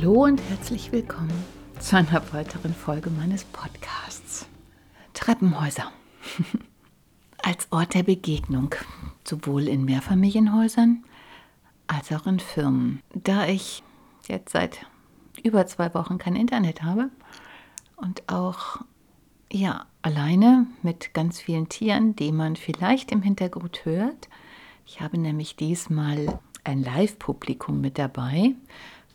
Hallo und herzlich willkommen zu einer weiteren Folge meines Podcasts. Treppenhäuser. als Ort der Begegnung, sowohl in Mehrfamilienhäusern als auch in Firmen. Da ich jetzt seit über zwei Wochen kein Internet habe und auch ja alleine mit ganz vielen Tieren, die man vielleicht im Hintergrund hört. Ich habe nämlich diesmal ein Live-Publikum mit dabei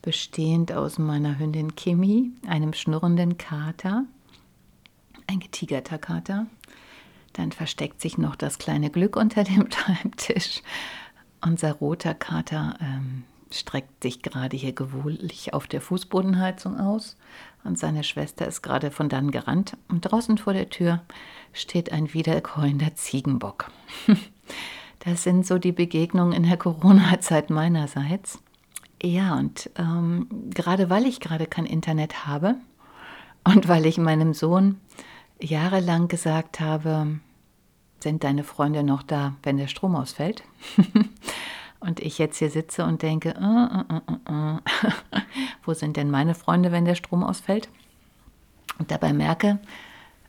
bestehend aus meiner Hündin Kimi, einem schnurrenden Kater, ein getigerter Kater. Dann versteckt sich noch das kleine Glück unter dem Schreibtisch. Unser roter Kater ähm, streckt sich gerade hier gewohnlich auf der Fußbodenheizung aus und seine Schwester ist gerade von dann gerannt und draußen vor der Tür steht ein wiederkäuender Ziegenbock. Das sind so die Begegnungen in der Corona-Zeit meinerseits. Ja, und ähm, gerade weil ich gerade kein Internet habe und weil ich meinem Sohn jahrelang gesagt habe, sind deine Freunde noch da, wenn der Strom ausfällt? und ich jetzt hier sitze und denke, äh, äh, äh, wo sind denn meine Freunde, wenn der Strom ausfällt? Und dabei merke,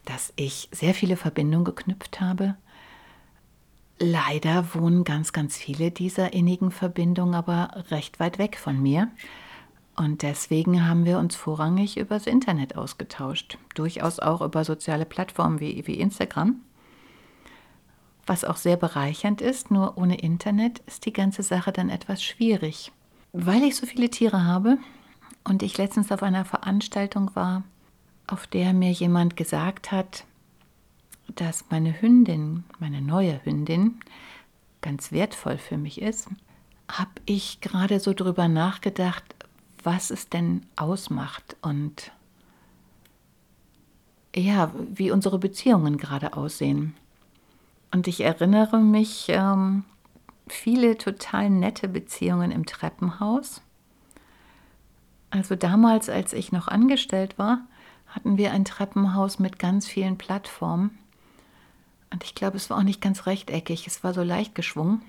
dass ich sehr viele Verbindungen geknüpft habe Leider wohnen ganz, ganz viele dieser innigen Verbindungen aber recht weit weg von mir. Und deswegen haben wir uns vorrangig übers Internet ausgetauscht. Durchaus auch über soziale Plattformen wie, wie Instagram. Was auch sehr bereichernd ist, nur ohne Internet ist die ganze Sache dann etwas schwierig. Weil ich so viele Tiere habe und ich letztens auf einer Veranstaltung war, auf der mir jemand gesagt hat, dass meine Hündin, meine neue Hündin, ganz wertvoll für mich ist, habe ich gerade so drüber nachgedacht, was es denn ausmacht und ja, wie unsere Beziehungen gerade aussehen. Und ich erinnere mich ähm, viele total nette Beziehungen im Treppenhaus. Also damals, als ich noch angestellt war, hatten wir ein Treppenhaus mit ganz vielen Plattformen. Und ich glaube, es war auch nicht ganz rechteckig, es war so leicht geschwungen.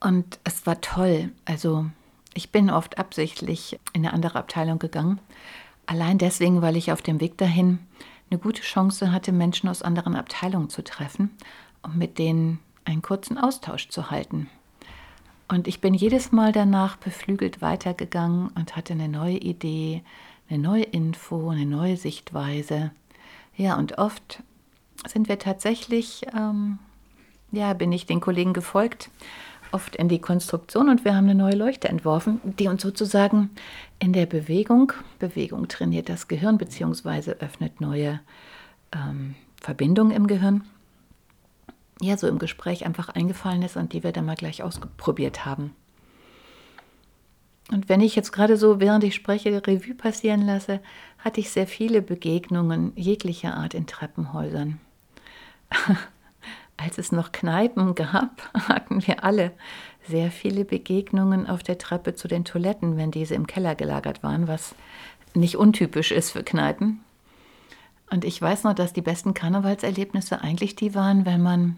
Und es war toll. Also ich bin oft absichtlich in eine andere Abteilung gegangen. Allein deswegen, weil ich auf dem Weg dahin eine gute Chance hatte, Menschen aus anderen Abteilungen zu treffen und mit denen einen kurzen Austausch zu halten. Und ich bin jedes Mal danach beflügelt weitergegangen und hatte eine neue Idee, eine neue Info, eine neue Sichtweise. Ja, und oft sind wir tatsächlich, ähm, ja, bin ich den Kollegen gefolgt, oft in die Konstruktion und wir haben eine neue Leuchte entworfen, die uns sozusagen in der Bewegung, Bewegung trainiert das Gehirn bzw. öffnet neue ähm, Verbindungen im Gehirn, ja, so im Gespräch einfach eingefallen ist und die wir dann mal gleich ausprobiert haben. Und wenn ich jetzt gerade so, während ich spreche, Revue passieren lasse, hatte ich sehr viele Begegnungen jeglicher Art in Treppenhäusern. Als es noch Kneipen gab, hatten wir alle sehr viele Begegnungen auf der Treppe zu den Toiletten, wenn diese im Keller gelagert waren, was nicht untypisch ist für Kneipen. Und ich weiß noch, dass die besten Karnevalserlebnisse eigentlich die waren, wenn man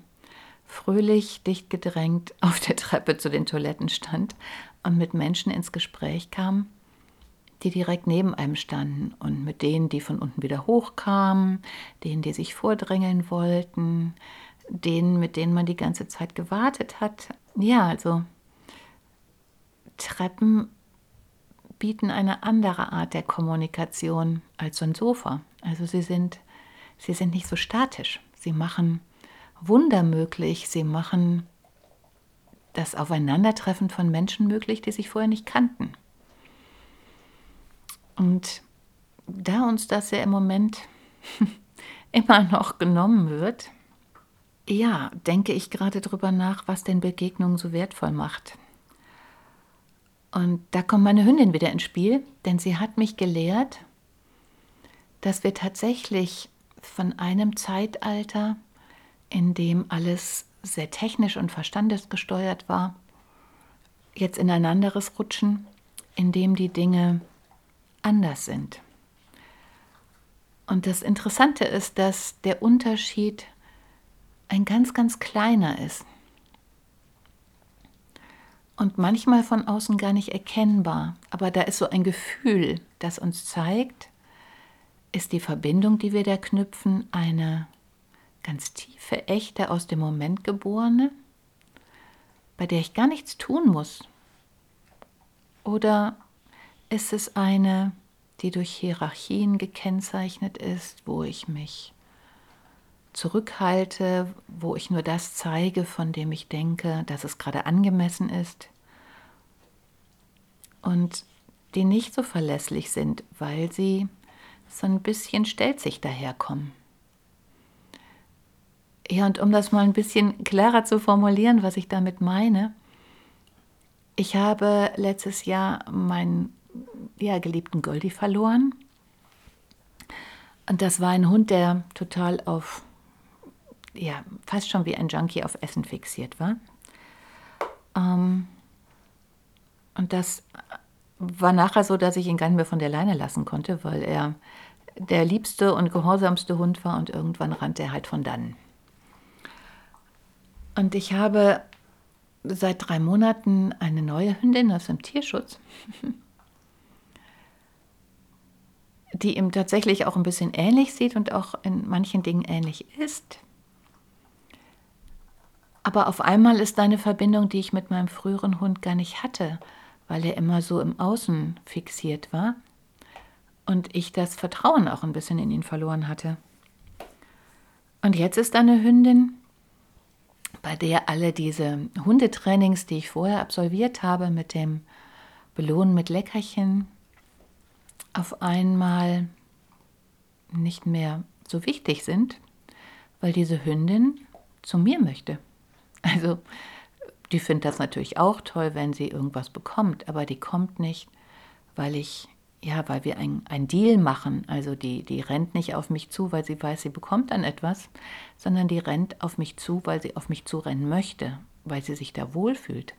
fröhlich, dicht gedrängt auf der Treppe zu den Toiletten stand und mit Menschen ins Gespräch kam, die direkt neben einem standen und mit denen, die von unten wieder hochkamen, denen, die sich vordrängeln wollten, denen, mit denen man die ganze Zeit gewartet hat. Ja, also Treppen bieten eine andere Art der Kommunikation als so ein Sofa. Also sie sind, sie sind nicht so statisch. Sie machen Wunder möglich. Sie machen das Aufeinandertreffen von Menschen möglich, die sich vorher nicht kannten. Und da uns das ja im Moment immer noch genommen wird, ja, denke ich gerade darüber nach, was denn Begegnungen so wertvoll macht. Und da kommt meine Hündin wieder ins Spiel, denn sie hat mich gelehrt, dass wir tatsächlich von einem Zeitalter, in dem alles sehr technisch und verstandesgesteuert war, jetzt in ein anderes rutschen, in dem die Dinge anders sind. Und das Interessante ist, dass der Unterschied ein ganz, ganz kleiner ist und manchmal von außen gar nicht erkennbar. Aber da ist so ein Gefühl, das uns zeigt, ist die Verbindung, die wir da knüpfen, eine ganz tiefe, echte, aus dem Moment geborene, bei der ich gar nichts tun muss? Oder ist es eine, die durch Hierarchien gekennzeichnet ist, wo ich mich zurückhalte, wo ich nur das zeige, von dem ich denke, dass es gerade angemessen ist? Und die nicht so verlässlich sind, weil sie so ein bisschen stelzig daherkommen. Ja, und um das mal ein bisschen klarer zu formulieren, was ich damit meine, ich habe letztes Jahr meinen ja, geliebten Goldie verloren. Und das war ein Hund, der total auf, ja, fast schon wie ein Junkie auf Essen fixiert war. Ähm, und das war nachher so, dass ich ihn gar nicht mehr von der Leine lassen konnte, weil er der liebste und gehorsamste Hund war und irgendwann rannte er halt von dannen. Und ich habe seit drei Monaten eine neue Hündin aus dem Tierschutz, die ihm tatsächlich auch ein bisschen ähnlich sieht und auch in manchen Dingen ähnlich ist. Aber auf einmal ist eine Verbindung, die ich mit meinem früheren Hund gar nicht hatte, weil er immer so im Außen fixiert war und ich das Vertrauen auch ein bisschen in ihn verloren hatte. Und jetzt ist eine Hündin, bei der alle diese Hundetrainings, die ich vorher absolviert habe, mit dem Belohnen mit Leckerchen, auf einmal nicht mehr so wichtig sind, weil diese Hündin zu mir möchte. Also, die findet das natürlich auch toll, wenn sie irgendwas bekommt, aber die kommt nicht, weil ich ja, weil wir ein, Deal machen. Also die, die rennt nicht auf mich zu, weil sie weiß, sie bekommt dann etwas, sondern die rennt auf mich zu, weil sie auf mich zurennen möchte, weil sie sich da wohlfühlt.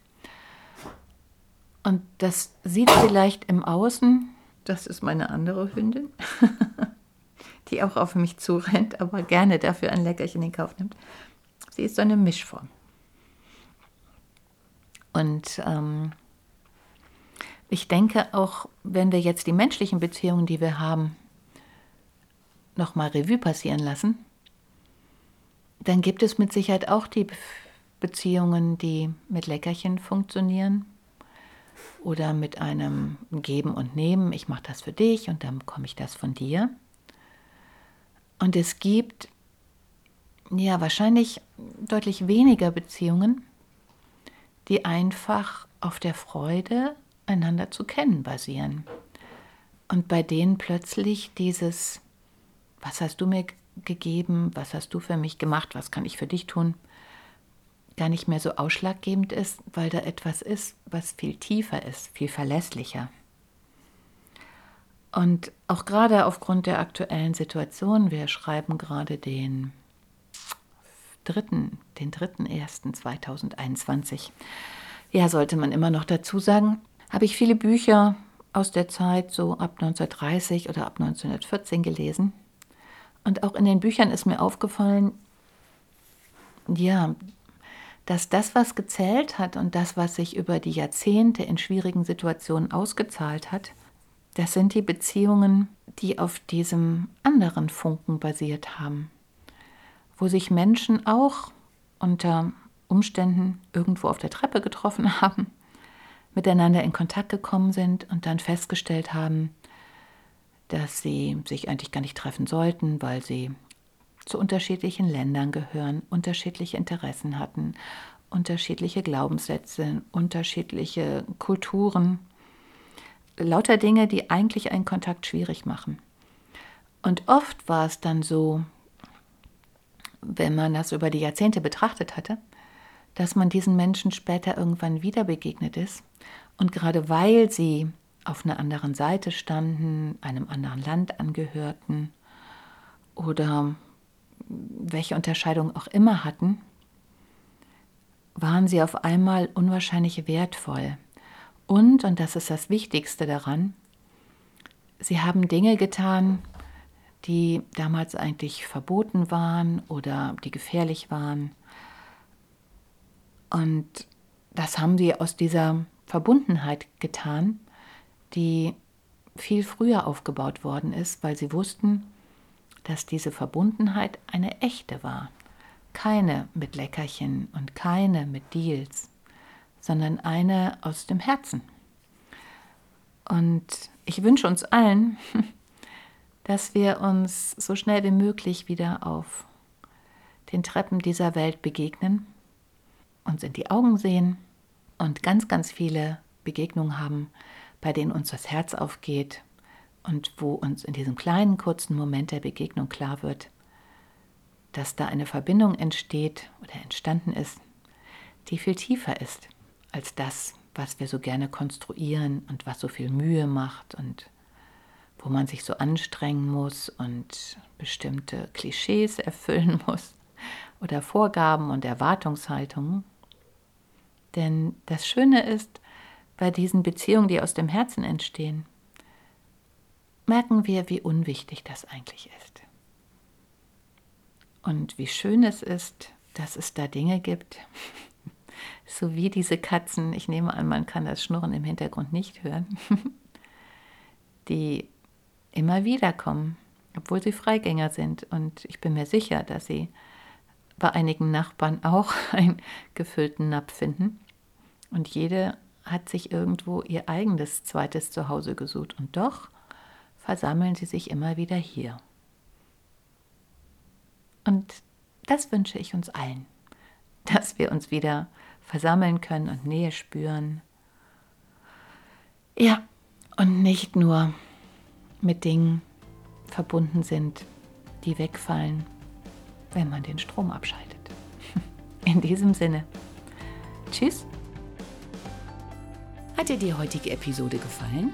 Und das sieht vielleicht im Außen, das ist meine andere Hündin, die auch auf mich zurennt, aber gerne dafür ein Leckerchen in Kauf nimmt. Sie ist so eine Mischform. Und ähm, ich denke auch, wenn wir jetzt die menschlichen Beziehungen, die wir haben, nochmal Revue passieren lassen, dann gibt es mit Sicherheit auch die Beziehungen, die mit Leckerchen funktionieren oder mit einem Geben und Nehmen. Ich mache das für dich und dann bekomme ich das von dir. Und es gibt ja wahrscheinlich deutlich weniger Beziehungen, die einfach auf der Freude einander zu kennen basieren. Und bei denen plötzlich dieses, was hast du mir gegeben, was hast du für mich gemacht, was kann ich für dich tun, gar nicht mehr so ausschlaggebend ist, weil da etwas ist, was viel tiefer ist, viel verlässlicher. Und auch gerade aufgrund der aktuellen Situation, wir schreiben gerade den dritten, den dritten ersten 2021. Ja, sollte man immer noch dazu sagen, habe ich viele Bücher aus der Zeit, so ab 1930 oder ab 1914 gelesen. Und auch in den Büchern ist mir aufgefallen, ja, dass das, was gezählt hat und das, was sich über die Jahrzehnte in schwierigen Situationen ausgezahlt hat, das sind die Beziehungen, die auf diesem anderen Funken basiert haben, wo sich Menschen auch unter Umständen irgendwo auf der Treppe getroffen haben, miteinander in Kontakt gekommen sind und dann festgestellt haben, dass sie sich eigentlich gar nicht treffen sollten, weil sie zu unterschiedlichen Ländern gehören, unterschiedliche Interessen hatten, unterschiedliche Glaubenssätze, unterschiedliche Kulturen. Lauter Dinge, die eigentlich einen Kontakt schwierig machen. Und oft war es dann so, wenn man das über die Jahrzehnte betrachtet hatte, dass man diesen Menschen später irgendwann wieder begegnet ist. Und gerade weil sie auf einer anderen Seite standen, einem anderen Land angehörten oder welche Unterscheidung auch immer hatten, waren sie auf einmal unwahrscheinlich wertvoll. Und, und das ist das Wichtigste daran, sie haben Dinge getan, die damals eigentlich verboten waren oder die gefährlich waren. Und das haben sie aus dieser Verbundenheit getan, die viel früher aufgebaut worden ist, weil sie wussten, dass diese Verbundenheit eine echte war. Keine mit Leckerchen und keine mit Deals, sondern eine aus dem Herzen. Und ich wünsche uns allen, dass wir uns so schnell wie möglich wieder auf den Treppen dieser Welt begegnen, uns in die Augen sehen und ganz, ganz viele Begegnungen haben, bei denen uns das Herz aufgeht und wo uns in diesem kleinen, kurzen Moment der Begegnung klar wird, dass da eine Verbindung entsteht oder entstanden ist, die viel tiefer ist als das, was wir so gerne konstruieren und was so viel Mühe macht und wo man sich so anstrengen muss und bestimmte Klischees erfüllen muss oder Vorgaben und Erwartungshaltungen. Denn das Schöne ist, bei diesen Beziehungen, die aus dem Herzen entstehen, merken wir, wie unwichtig das eigentlich ist. Und wie schön es ist, dass es da Dinge gibt, so wie diese Katzen, ich nehme an, man kann das Schnurren im Hintergrund nicht hören, die immer wieder kommen, obwohl sie Freigänger sind. Und ich bin mir sicher, dass sie bei einigen Nachbarn auch einen gefüllten Napf finden. Und jede hat sich irgendwo ihr eigenes zweites Zuhause gesucht. Und doch versammeln sie sich immer wieder hier. Und das wünsche ich uns allen, dass wir uns wieder versammeln können und Nähe spüren. Ja, und nicht nur mit Dingen verbunden sind, die wegfallen, wenn man den Strom abschaltet. In diesem Sinne, tschüss. Hat dir die heutige Episode gefallen?